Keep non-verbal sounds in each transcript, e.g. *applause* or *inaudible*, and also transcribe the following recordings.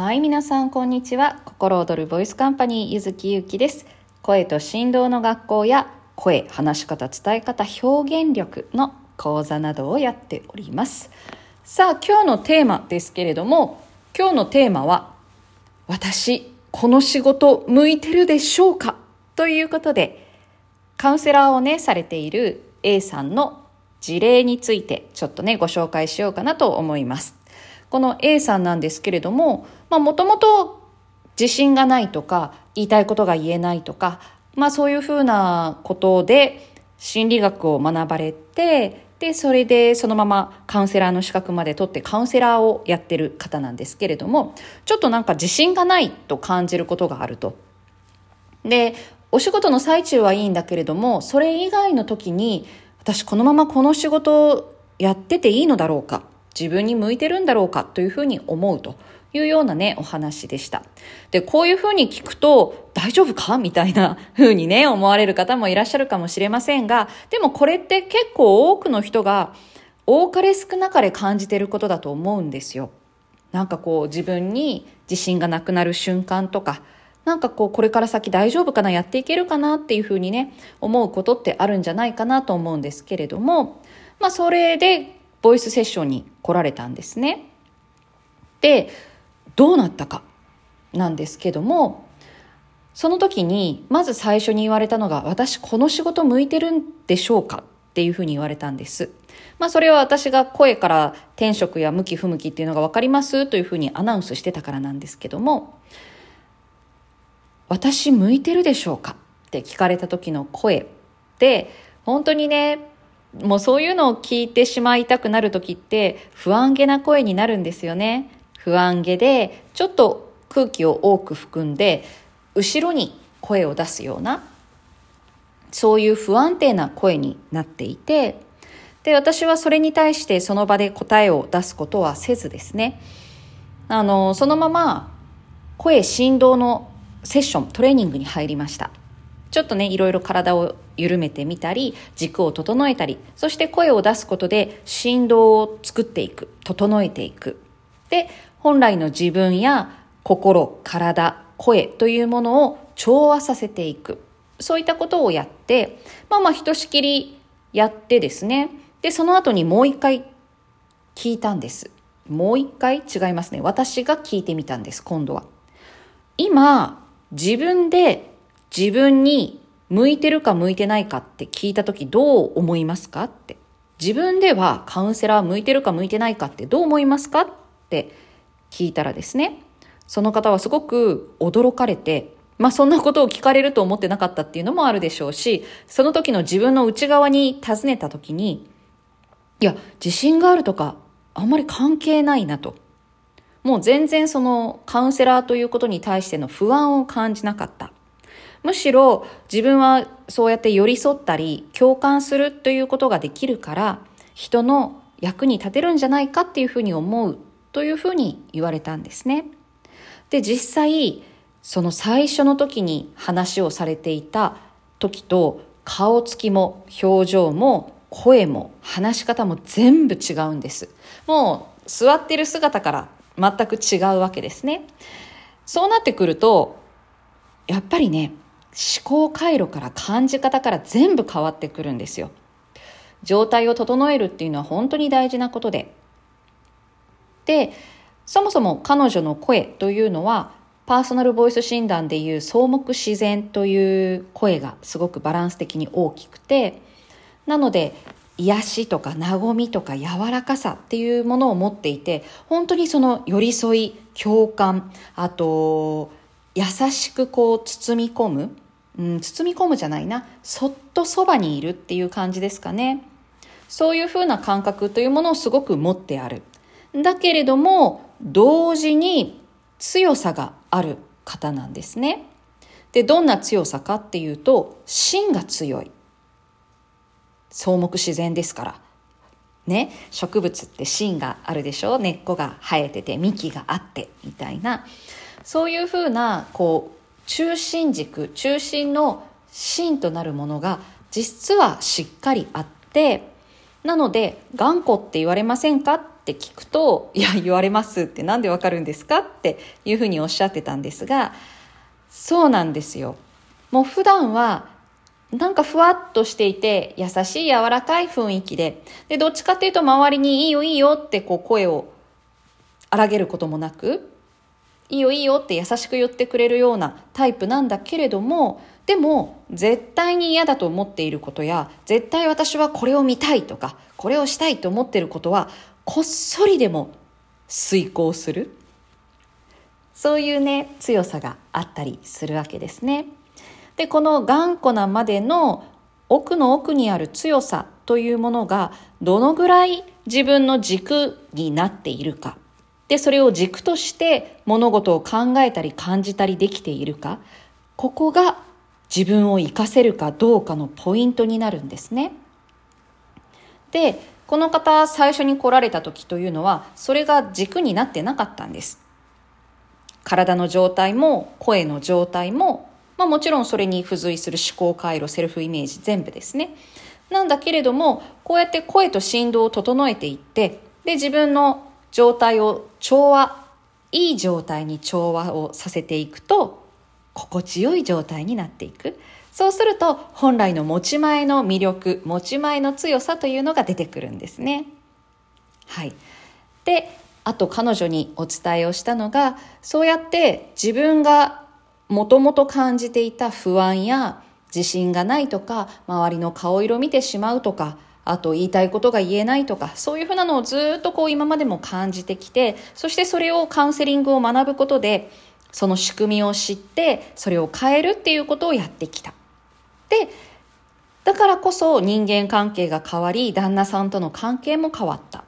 はい、皆さんこんにちは。心躍るボイスカンパニー、ゆずきゆきです。声と振動の学校や声、話し方、伝え方、表現力の講座などをやっております。さあ、今日のテーマですけれども、今日のテーマは、私、この仕事向いてるでしょうか？ということで、カウンセラーをね、されている A さんの事例についてちょっとね、ご紹介しようかなと思います。この A さんなんですけれども、まあもともと自信がないとか、言いたいことが言えないとか、まあそういうふうなことで心理学を学ばれて、で、それでそのままカウンセラーの資格まで取ってカウンセラーをやってる方なんですけれども、ちょっとなんか自信がないと感じることがあると。で、お仕事の最中はいいんだけれども、それ以外の時に、私このままこの仕事をやってていいのだろうか、自分に向いてるんだろうかというふうに思うと。いうようなね、お話でした。で、こういうふうに聞くと、大丈夫か？みたいな *laughs* ふうにね、思われる方もいらっしゃるかもしれませんが、でもこれって結構多くの人が、多かれ少なかれ感じてることだと思うんですよ。なんかこう、自分に自信がなくなる瞬間とか、なんかこう、これから先大丈夫かな？やっていけるかな？っていうふうにね、思うことってあるんじゃないかなと思うんですけれども、まあそれで、ボイスセッションに来られたんですね。で、どうなったかなんですけども、その時に、まず最初に言われたのが、私この仕事向いてるんでしょうかっていうふうに言われたんです。まあそれは私が声から転職や向き不向きっていうのが分かりますというふうにアナウンスしてたからなんですけども、私向いてるでしょうかって聞かれた時の声って本当にねもうそういうのを聞いてしまいたくなる時って不安げな声になるんですよね不安げでちょっと空気を多く含んで後ろに声を出すようなそういう不安定な声になっていてで私はそれに対してその場で答えを出すことはせずですねあのそのまま声振動のセッション、トレーニングに入りました。ちょっとね、いろいろ体を緩めてみたり、軸を整えたり、そして声を出すことで振動を作っていく、整えていく。で、本来の自分や心、体、声というものを調和させていく。そういったことをやって、まあまあひとしきりやってですね。で、その後にもう一回聞いたんです。もう一回？違いますね。私が聞いてみたんです、今度は。今、自分で自分に向いてるか向いてないかって聞いた時どう思いますかって。自分ではカウンセラー向いてるか向いてないかってどう思いますかって聞いたらですね、その方はすごく驚かれて、まあそんなことを聞かれると思ってなかったっていうのもあるでしょうし、その時の自分の内側に尋ねた時に、いや、自信があるとか、あんまり関係ないなと。もう全然そのカウンセラーということに対しての不安を感じなかった。むしろ自分はそうやって寄り添ったり共感するということができるから人の役に立てるんじゃないかっていうふうに思うというふうに言われたんですね。で、実際その最初の時に話をされていた時と顔つきも表情も声も話し方も全部違うんです。もう座ってる姿から全く違うわけですね。そうなってくると、やっぱりね、思考回路から感じ方から全部変わってくるんですよ。状態を整えるっていうのは本当に大事なことで。で、そもそも彼女の声というのは、パーソナルボイス診断でいう草木自然という声がすごくバランス的に大きくて、なので癒しとか和みとか柔らかさっていうものを持っていて、本当にその寄り添い、共感、あと、優しくこう包み込む、うん、包み込むじゃないな、そっとそばにいるっていう感じですかね。そういうふうな感覚というものをすごく持ってある。だけれども、同時に強さがある方なんですね。で、どんな強さかっていうと、芯が強い。草木自然ですから。ね、植物って芯があるでしょ？根っこが生えてて幹があってみたいなそういうふうなこう中心軸中心の芯となるものが実はしっかりあってなので頑固って言われませんかって聞くと、いや、言われますってなんでわかるんですかっていうふうにおっしゃってたんですが、そうなんですよ。もう普段はなんかふわっとしていて優しい柔らかい雰囲気で、で、どっちかっていうと周りにいいよいいよってこう声を荒げることもなく、いいよいいよって優しく言ってくれるようなタイプなんだけれども、でも絶対に嫌だと思っていることや、絶対私はこれを見たいとか、これをしたいと思っていることは、こっそりでも遂行する。そういうね、強さがあったりするわけですね。で、この頑固なまでの奥の奥にある強さというものがどのぐらい自分の軸になっているか。で、それを軸として物事を考えたり感じたりできているか。ここが自分を活かせるかどうかのポイントになるんですね。で、この方最初に来られた時というのはそれが軸になってなかったんです。体の状態も声の状態もまあ、もちろんそれに付随する思考回路セルフイメージ全部ですねなんだけれどもこうやって声と振動を整えていってで自分の状態を調和いい状態に調和をさせていくと心地よい状態になっていく。そうすると本来の持ち前の魅力持ち前の強さというのが出てくるんですね。はい。であと彼女にお伝えをしたのがそうやって自分がもともと感じていた不安や自信がないとか、周りの顔色見てしまうとか、あと言いたいことが言えないとか、そういうふうなのをずっとこう今までも感じてきて、そしてそれをカウンセリングを学ぶことで、その仕組みを知って、それを変えるっていうことをやってきた。で、だからこそ人間関係が変わり、旦那さんとの関係も変わった。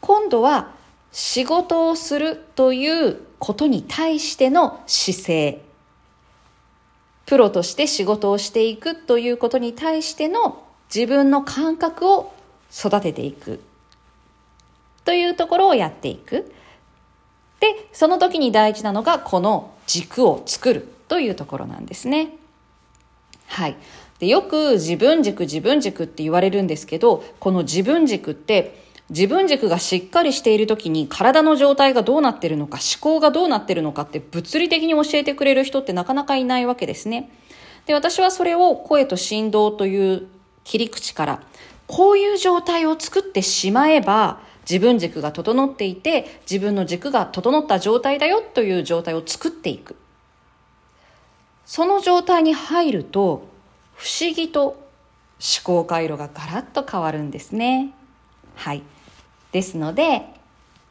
今度は仕事をするということに対しての姿勢。プロとして仕事をしていくということに対しての自分の感覚を育てていく。というところをやっていく。で、その時に大事なのがこの軸を作るというところなんですね。はい。でよく自分軸自分軸って言われるんですけど、この自分軸って自分軸がしっかりしている時に体の状態がどうなってるのか思考がどうなってるのかって物理的に教えてくれる人ってなかなかいないわけですね。で、私はそれを声と振動という切り口からこういう状態を作ってしまえば自分軸が整っていて自分の軸が整った状態だよという状態を作っていく。その状態に入ると不思議と思考回路がガラッと変わるんですね。はい。ですので、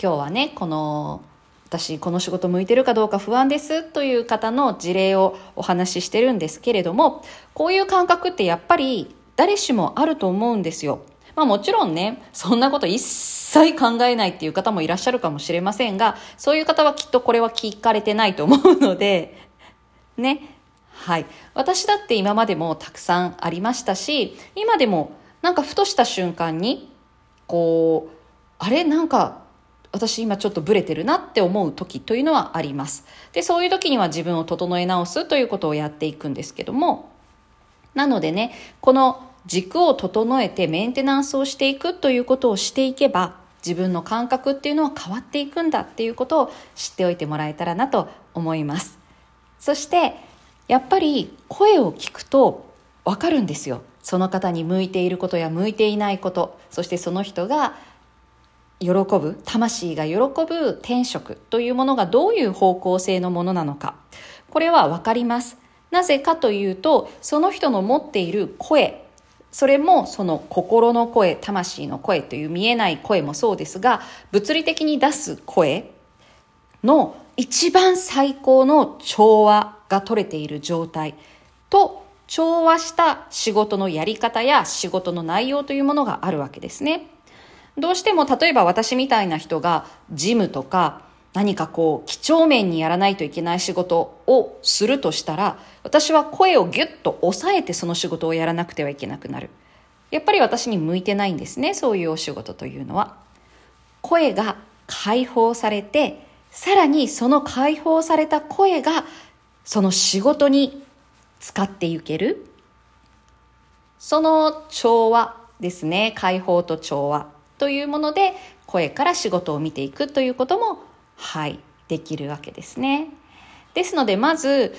今日はね、この、私この仕事向いてるかどうか不安ですという方の事例をお話ししてるんですけれども、こういう感覚ってやっぱり誰しもあると思うんですよ。まあもちろんね、そんなこと一切考えないっていう方もいらっしゃるかもしれませんが、そういう方はきっとこれは聞かれてないと思うので、ね。はい。私だって今までもたくさんありましたし、今でもなんかふとした瞬間に、こう、あれ？なんか私今ちょっとブレてるなって思う時というのはあります。で、そういう時には自分を整え直すということをやっていくんですけども、なのでね、この軸を整えてメンテナンスをしていくということをしていけば、自分の感覚っていうのは変わっていくんだっていうことを知っておいてもらえたらなと思います。そして、やっぱり声を聞くとわかるんですよ。その方に向いていることや向いていないこと、そしてその人が喜ぶ、魂が喜ぶ転職というものがどういう方向性のものなのか。これはわかります。なぜかというと、その人の持っている声、それもその心の声、魂の声という見えない声もそうですが、物理的に出す声の一番最高の調和が取れている状態と調和した仕事のやり方や仕事の内容というものがあるわけですね。どうしても例えば私みたいな人がジムとか何かこう、几帳面にやらないといけない仕事をするとしたら、私は声をギュッと抑えてその仕事をやらなくてはいけなくなる。やっぱり私に向いてないんですね、そういうお仕事というのは。声が解放されて、さらにその解放された声が、その仕事に使っていける。その調和ですね、解放と調和。というもので声から仕事を見ていくということも、はい、できるわけですね。ですので、まず、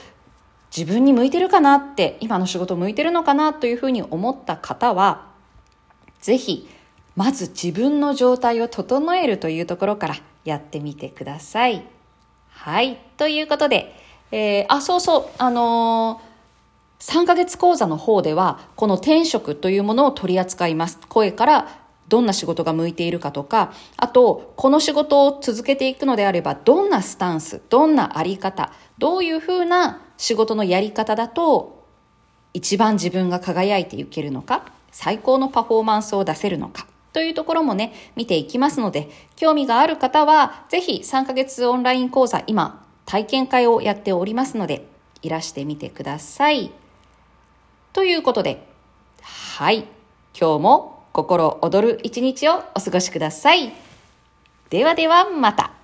自分に向いてるかなって、今の仕事向いてるのかなというふうに思った方は、ぜひ、まず自分の状態を整えるというところからやってみてください。はい。ということで、えー、あ、そうそう、あのー、3ヶ月講座の方では、この転職というものを取り扱います。声からどんな仕事が向いているかとか、あと、この仕事を続けていくのであれば、どんなスタンス、どんなあり方、どういうふうな仕事のやり方だと、一番自分が輝いていけるのか、最高のパフォーマンスを出せるのか、というところもね、見ていきますので、興味がある方は、ぜひ3ヶ月オンライン講座、今、体験会をやっておりますので、いらしてみてください。ということで、はい。今日も心躍る一日をお過ごしください。ではではまた。